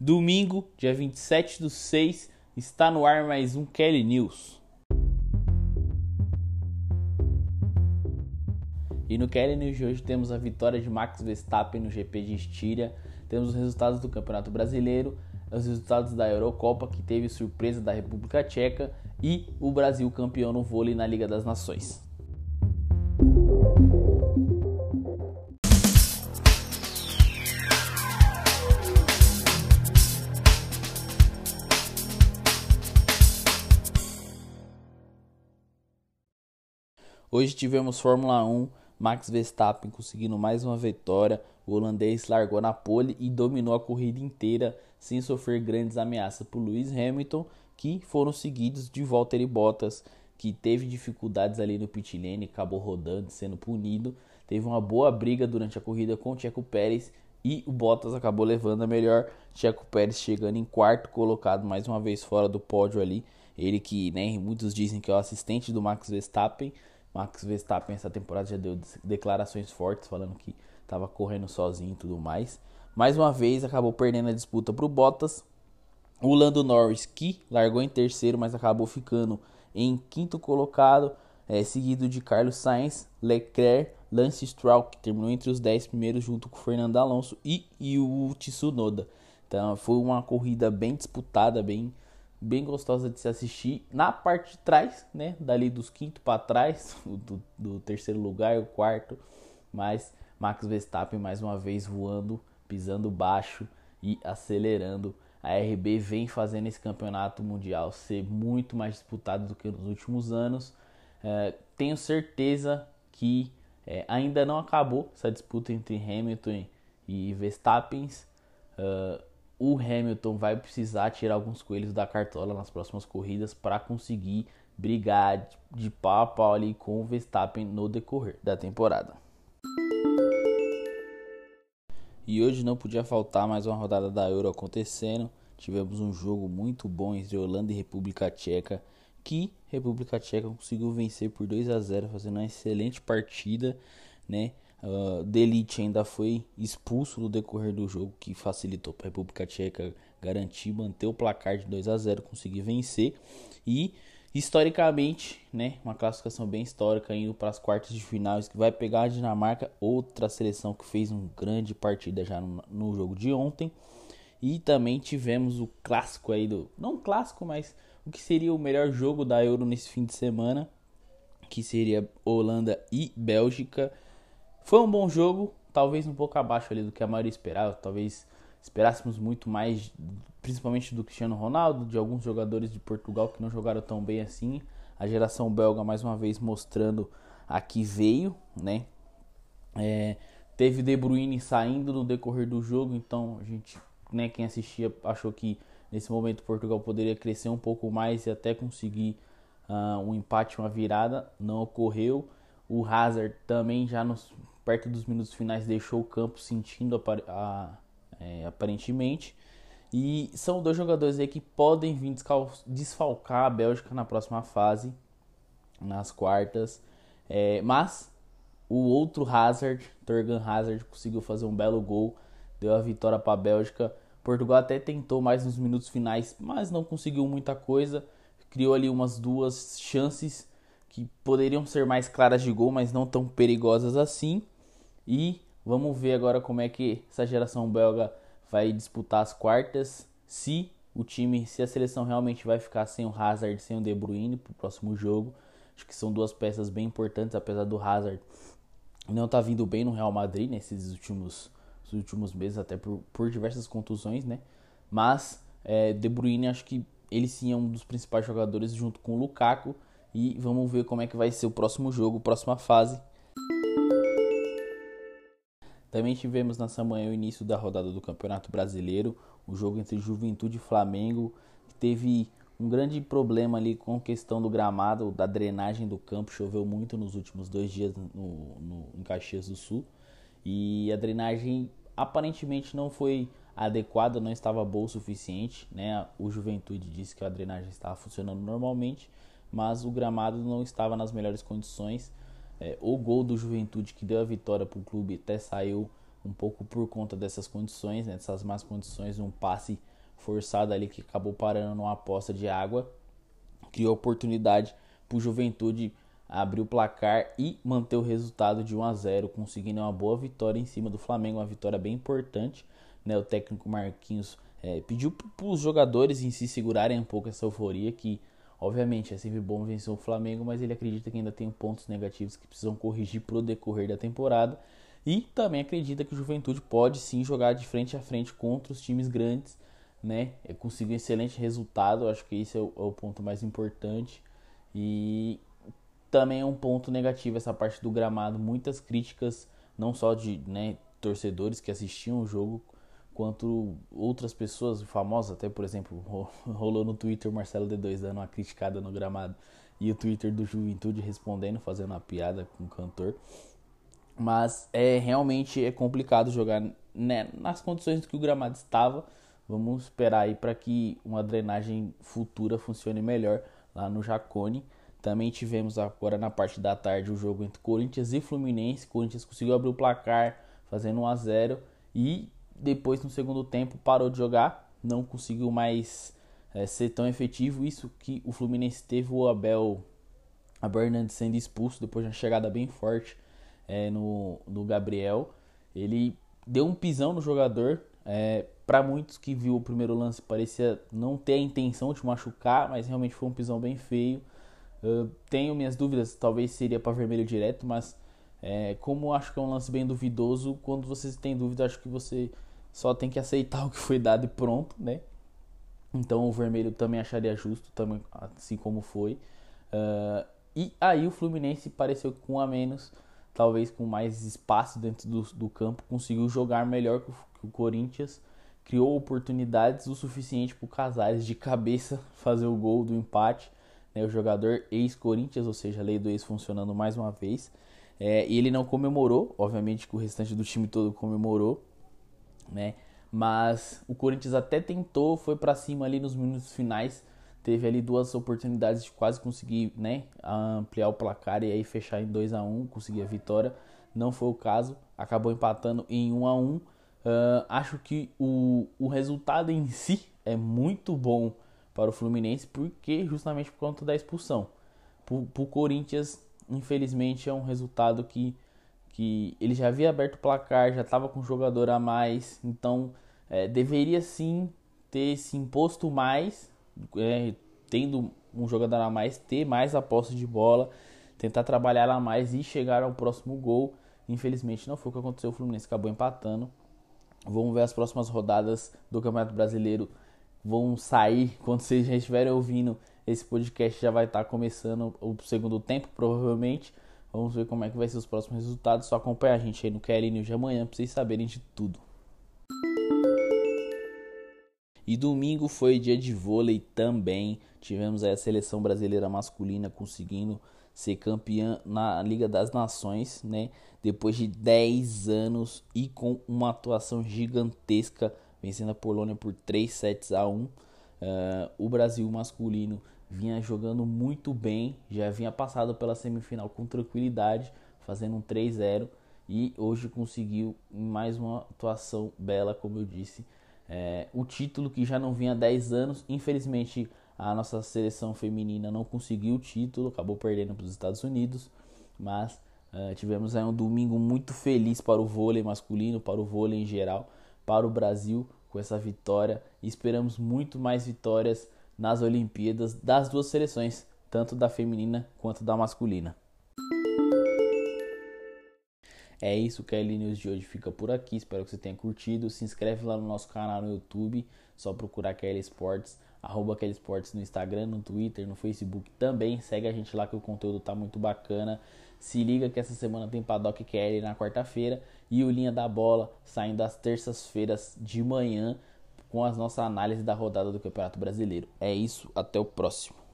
Domingo, dia 27 do 6, está no ar mais um Kelly News. E no Kelly News de hoje temos a vitória de Max Verstappen no GP de Estíria, temos os resultados do Campeonato Brasileiro, os resultados da Eurocopa, que teve surpresa da República Tcheca, e o Brasil campeão no vôlei na Liga das Nações. Hoje tivemos Fórmula 1, Max Verstappen conseguindo mais uma vitória. O holandês largou na pole e dominou a corrida inteira sem sofrer grandes ameaças por Lewis Hamilton, que foram seguidos de Valtteri Bottas, que teve dificuldades ali no pit lane, acabou rodando, sendo punido. Teve uma boa briga durante a corrida com o Checo Pérez e o Bottas acabou levando a melhor. Checo Pérez chegando em quarto colocado, mais uma vez fora do pódio ali. Ele que, né, muitos dizem que é o assistente do Max Verstappen, Max Verstappen essa temporada já deu declarações fortes falando que estava correndo sozinho e tudo mais. Mais uma vez acabou perdendo a disputa para o Bottas. O Lando Norris que largou em terceiro, mas acabou ficando em quinto colocado, é, seguido de Carlos Sainz, Leclerc, Lance Stroll que terminou entre os 10 primeiros junto com o Fernando Alonso e, e o Tsunoda. Então foi uma corrida bem disputada, bem bem gostosa de se assistir. Na parte de trás, né, dali dos quinto para trás, do, do, terceiro lugar e o quarto, mas Max Verstappen mais uma vez voando, pisando baixo e acelerando. A RB vem fazendo esse campeonato mundial ser muito mais disputado do que nos últimos anos. É, tenho certeza que é, ainda não acabou essa disputa entre Hamilton e Verstappen. Uh, o Hamilton vai precisar tirar alguns coelhos da cartola nas próximas corridas para conseguir brigar de pau a pau ali com o Verstappen no decorrer da temporada. E hoje não podia faltar mais uma rodada da Euro acontecendo. Tivemos um jogo muito bom entre Holanda e República Tcheca, que República Tcheca conseguiu vencer por 2 a 0, fazendo uma excelente partida, né? Uh, Delite ainda foi expulso no decorrer do jogo, que facilitou para a República Tcheca garantir, manter o placar de 2 a 0, conseguir vencer. E historicamente, né, uma classificação bem histórica indo para as quartas de finais, que vai pegar a Dinamarca, outra seleção que fez uma grande partida já no, no jogo de ontem. E também tivemos o clássico aí do, não clássico, mas o que seria o melhor jogo da Euro nesse fim de semana, que seria Holanda e Bélgica. Foi um bom jogo, talvez um pouco abaixo ali do que a maioria esperava. Talvez esperássemos muito mais, principalmente do Cristiano Ronaldo, de alguns jogadores de Portugal que não jogaram tão bem assim. A geração belga mais uma vez mostrando a que veio, né? É, teve De Bruyne saindo no decorrer do jogo, então a gente, né, quem assistia achou que nesse momento Portugal poderia crescer um pouco mais e até conseguir uh, um empate, uma virada. Não ocorreu. O Hazard também já nos perto dos minutos finais deixou o campo sentindo a, é, aparentemente. E são dois jogadores aí que podem vir desfalcar a Bélgica na próxima fase, nas quartas. É, mas o outro Hazard, Torgan Hazard, conseguiu fazer um belo gol, deu a vitória para a Bélgica. Portugal até tentou mais nos minutos finais, mas não conseguiu muita coisa. Criou ali umas duas chances que poderiam ser mais claras de gol, mas não tão perigosas assim. E vamos ver agora como é que essa geração belga vai disputar as quartas. Se o time, se a seleção realmente vai ficar sem o Hazard, sem o De Bruyne para o próximo jogo. Acho que são duas peças bem importantes, apesar do Hazard não tá vindo bem no Real Madrid nesses últimos, últimos meses, até por, por diversas contusões, né? Mas é, De Bruyne acho que ele sim é um dos principais jogadores junto com o Lukaku. E vamos ver como é que vai ser o próximo jogo, próxima fase. Também tivemos nessa manhã o início da rodada do Campeonato Brasileiro, o jogo entre Juventude e Flamengo, que teve um grande problema ali com a questão do gramado, da drenagem do campo. Choveu muito nos últimos dois dias no, no, em Caxias do Sul e a drenagem aparentemente não foi adequada, não estava boa o suficiente. Né? O Juventude disse que a drenagem estava funcionando normalmente, mas o gramado não estava nas melhores condições. É, o gol do Juventude que deu a vitória para o clube até saiu um pouco por conta dessas condições, né, dessas más condições, um passe forçado ali que acabou parando numa aposta de água, criou oportunidade para o Juventude abrir o placar e manter o resultado de 1 a 0, conseguindo uma boa vitória em cima do Flamengo, uma vitória bem importante. Né? O técnico Marquinhos é, pediu para os jogadores em si segurarem um pouco essa euforia, que obviamente é sempre bom vencer o Flamengo, mas ele acredita que ainda tem pontos negativos que precisam corrigir para o decorrer da temporada. E também acredita que o Juventude pode sim jogar de frente a frente contra os times grandes, né? É conseguir um excelente resultado, acho que esse é o, é o ponto mais importante. E também é um ponto negativo essa parte do gramado, muitas críticas, não só de né, torcedores que assistiam o jogo, quanto outras pessoas famosas, até por exemplo, rolou no Twitter Marcelo D2 dando uma criticada no gramado e o Twitter do Juventude respondendo, fazendo uma piada com o cantor. Mas é realmente é complicado jogar né, nas condições que o gramado estava. Vamos esperar aí para que uma drenagem futura funcione melhor lá no Jacone. Também tivemos agora na parte da tarde o jogo entre Corinthians e Fluminense. Corinthians conseguiu abrir o placar fazendo 1 a 0 e depois no segundo tempo parou de jogar, não conseguiu mais é, ser tão efetivo. Isso que o Fluminense teve o Abel, Abel Hernandes sendo expulso depois de uma chegada bem forte é, no, no Gabriel. Ele deu um pisão no jogador. É, para muitos que viu o primeiro lance parecia não ter a intenção de machucar, mas realmente foi um pisão bem feio. Uh, tenho minhas dúvidas, talvez seria para vermelho direto, mas é, como acho que é um lance bem duvidoso, quando você tem dúvida, acho que você só tem que aceitar o que foi dado e pronto, né? Então o vermelho também acharia justo, também, assim como foi. Uh, e aí o Fluminense pareceu com a menos, talvez com mais espaço dentro do, do campo, conseguiu jogar melhor que o, que o Corinthians, criou oportunidades o suficiente para o Casares de cabeça fazer o gol do empate né, o jogador ex-Corinthians, ou seja, a lei do ex funcionando mais uma vez. É, e ele não comemorou, obviamente que o restante do time todo comemorou, né? Mas o Corinthians até tentou, foi para cima ali nos minutos finais, teve ali duas oportunidades de quase conseguir, né, ampliar o placar e aí fechar em 2 a 1, conseguir a vitória. Não foi o caso, acabou empatando em 1 a 1. Uh, acho que o, o resultado em si é muito bom para o Fluminense, porque justamente por conta da expulsão. Para o Corinthians, infelizmente, é um resultado que, que ele já havia aberto o placar, já estava com um jogador a mais, então é, deveria sim ter se imposto mais, é, tendo um jogador a mais, ter mais a posse de bola, tentar trabalhar a mais e chegar ao próximo gol. Infelizmente não foi o que aconteceu, o Fluminense acabou empatando. Vamos ver as próximas rodadas do Campeonato Brasileiro vão sair. Quando vocês já estiverem ouvindo esse podcast, já vai estar começando o segundo tempo, provavelmente. Vamos ver como é que vai ser os próximos resultados. Só acompanha a gente aí no QL News de amanhã para vocês saberem de tudo. E domingo foi dia de vôlei também. Tivemos a seleção brasileira masculina conseguindo ser campeã na Liga das Nações, né? Depois de 10 anos e com uma atuação gigantesca vencendo a Polônia por 3 sets a 1. Uh, eh, o Brasil masculino vinha jogando muito bem, já vinha passado pela semifinal com tranquilidade, fazendo um 3-0 e hoje conseguiu mais uma atuação bela, como eu disse. É, o título que já não vinha há 10 anos, infelizmente a nossa seleção feminina não conseguiu o título, acabou perdendo para os Estados Unidos, mas uh, tivemos aí um domingo muito feliz para o vôlei masculino, para o vôlei em geral para o Brasil com essa vitória e esperamos muito mais vitórias nas Olimpíadas das duas seleções, tanto da feminina quanto da masculina. É isso, que a News de hoje fica por aqui. Espero que você tenha curtido. Se inscreve lá no nosso canal no YouTube, só procurar Kelly Sports, arroba Kelly Sports no Instagram, no Twitter, no Facebook também. Segue a gente lá que o conteúdo tá muito bacana. Se liga que essa semana tem Paddock Kelly na quarta-feira e o Linha da Bola saindo às terças-feiras de manhã com as nossas análises da rodada do Campeonato Brasileiro. É isso, até o próximo.